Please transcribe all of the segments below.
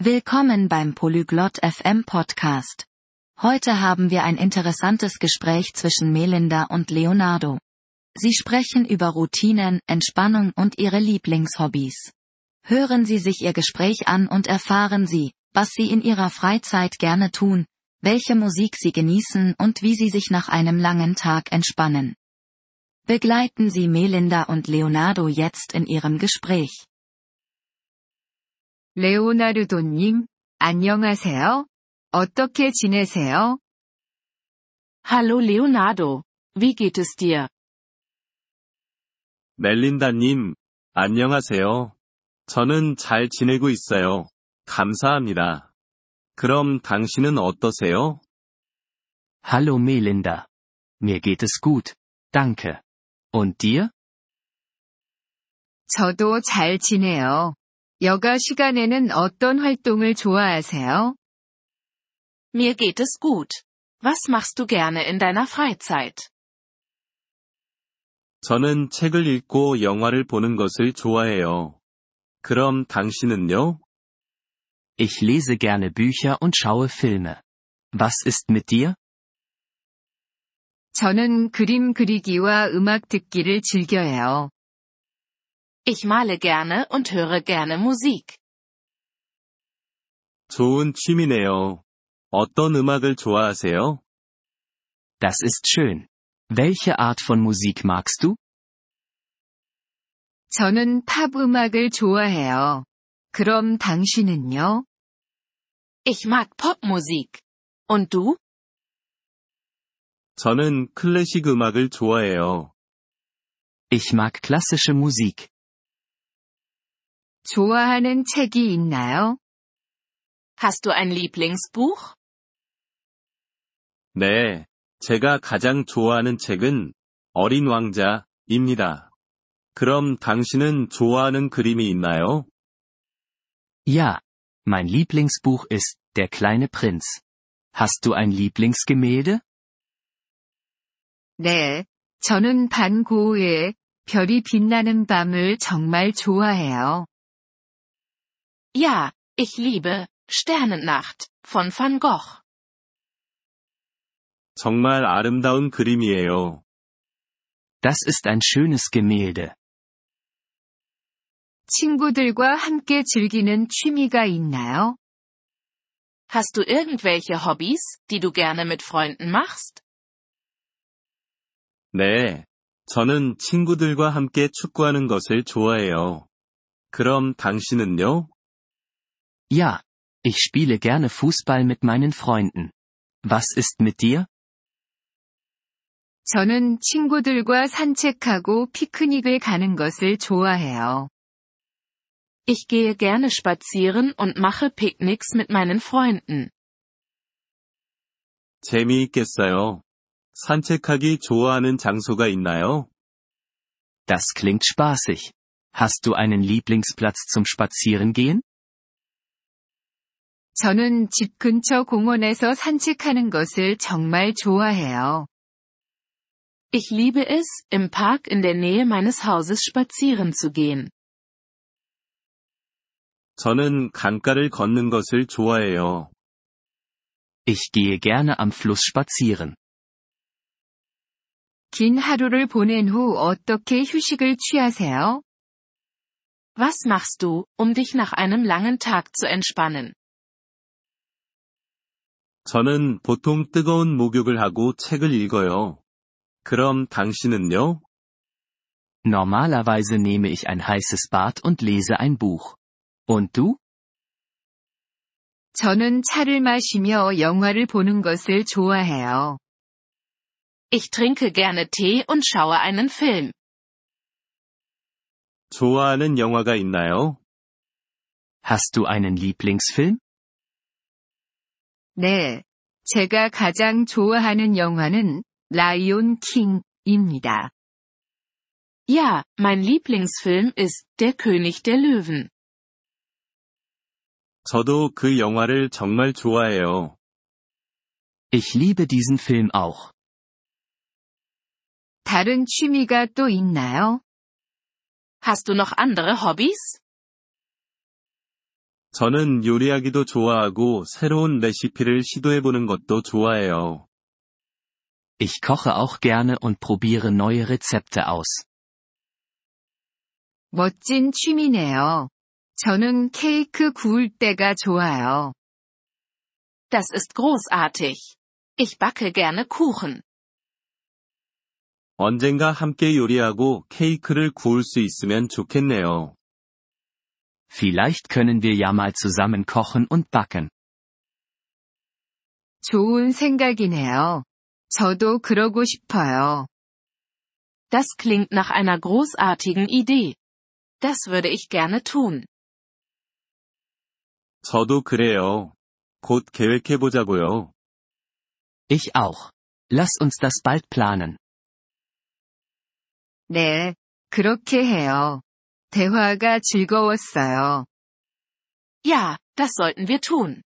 Willkommen beim Polyglot FM Podcast. Heute haben wir ein interessantes Gespräch zwischen Melinda und Leonardo. Sie sprechen über Routinen, Entspannung und ihre Lieblingshobbys. Hören Sie sich Ihr Gespräch an und erfahren Sie, was Sie in Ihrer Freizeit gerne tun, welche Musik Sie genießen und wie Sie sich nach einem langen Tag entspannen. Begleiten Sie Melinda und Leonardo jetzt in ihrem Gespräch. 레오나르도님, 안녕하세요. 어떻게 지내세요? Hallo Leonardo, wie geht es dir? 멜린다님, 안녕하세요. 저는 잘 지내고 있어요. 감사합니다. 그럼 당신은 어떠세요? Hallo Melinda. Mir geht es gut. Danke. Und dir? 저도 잘 지내요. 여가 시간에는 어떤 활동을 좋아하세요? Mir geht es gut. Was machst du gerne in deiner Freizeit? 저는 책을 읽고 영화를 보는 것을 좋아해요. 그럼 당신은요? Ich lese gerne Bücher und schaue Filme. Was ist mit dir? 저는 그림 그리기와 음악 듣기를 즐겨해요. Ich male gerne und höre gerne Musik. 좋은 취미네요. 어떤 음악을 좋아하세요? Das ist schön. Welche Art von Musik magst du? 저는 팝 음악을 좋아해요. 그럼 당신은요? Ich mag Popmusik. Und du? 저는 클래식 음악을 좋아해요. Ich mag klassische Musik. 좋아하는 책이 있나요? Hast du ein Lieblingsbuch? 네, 제가 가장 좋아하는 책은 어린 왕자입니다. 그럼 당신은 좋아하는 그림이 있나요? Ja. Mein Lieblingsbuch ist Der kleine Prinz. Hast du ein Lieblingsgemälde? 네. 저는 반 고흐의 별이 빛나는 밤을 정말 좋아해요. Ja, ich liebe Sternennacht von Van Gogh. 정말 아름다운 그림이에요. Das ist ein schönes Gemälde. 친구들과 함께 즐기는 취미가 있나요? Hast du irgendwelche Hobbys, die du gerne mit Freunden machst? 네, 저는 친구들과 함께 축구하는 것을 좋아해요. 그럼 당신은요? Ja. Ich spiele gerne Fußball mit meinen Freunden. Was ist mit dir? 저는 친구들과 산책하고 피크닉을 가는 것을 좋아해요. Ich gehe gerne spazieren und mache Picknicks mit meinen Freunden. 재미있겠어요. 산책하기 좋아하는 장소가 있나요? Das klingt spaßig. Hast du einen Lieblingsplatz zum Spazierengehen? 저는 집 근처 공원에서 산책하는 것을 정말 좋아해요. Ich liebe es, im Park in der Nähe meines Hauses spazieren zu gehen. 저는 강가를 걷는 것을 좋아해요. Ich gehe gerne am Fluss spazieren. 긴 하루를 보낸 후 어떻게 휴식을 취하세요? Was machst du, um dich nach einem langen Tag zu entspannen? 저는 보통 뜨거운 목욕을 하고 책을 읽어요. 그럼 당신은요? Normalerweise nehme ich ein heißes Bad und lese ein Buch. Und du? 저는 차를 마시며 영화를 보는 것을 좋아해요. Ich trinke gerne Tee und schaue einen Film. 좋아하는 영화가 있나요? Hast du einen Lieblingsfilm? 네. 제가 가장 좋아하는 영화는 라이온 킹입니다. Ja, mein Lieblingsfilm ist Der König der Löwen. 저도 그 영화를 정말 좋아해요. Ich liebe diesen Film auch. 다른 취미가 또 있나요? Hast du noch andere Hobbys? 저는 요리하기도 좋아하고 새로운 레시피를 시도해보는 것도 좋아해요. Ich koche auch gerne und probiere neue Rezepte aus. 멋진 취미네요. 저는 케이크 구울 때가 좋아요. Das ist großartig. Ich backe gerne Kuchen. 언젠가 함께 요리하고 케이크를 구울 수 있으면 좋겠네요. Vielleicht können wir ja mal zusammen kochen und backen. 좋은 생각이네요. 저도 그러고 싶어요. Das klingt nach einer großartigen Idee. Das würde ich gerne tun. 저도 그래요. 곧 계획해보자고요. Ich auch. Lass uns das bald planen. 네, 그렇게 해요. 대화가 즐거웠어요. Ja, das sollten wir tun.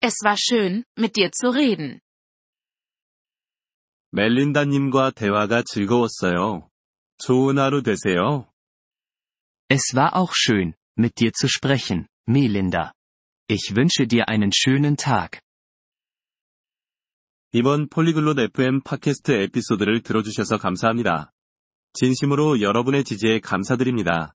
Es war schön, mit dir zu reden. 멜린다님과 대화가 즐거웠어요. 좋은 하루 되세요. Es war auch schön, mit dir zu sprechen, Melinda. Ich wünsche dir einen schönen Tag. 이번 폴리글롯 FM 팟캐스트 에피소드를 들어주셔서 감사합니다. 진심으로 여러분의 지지에 감사드립니다.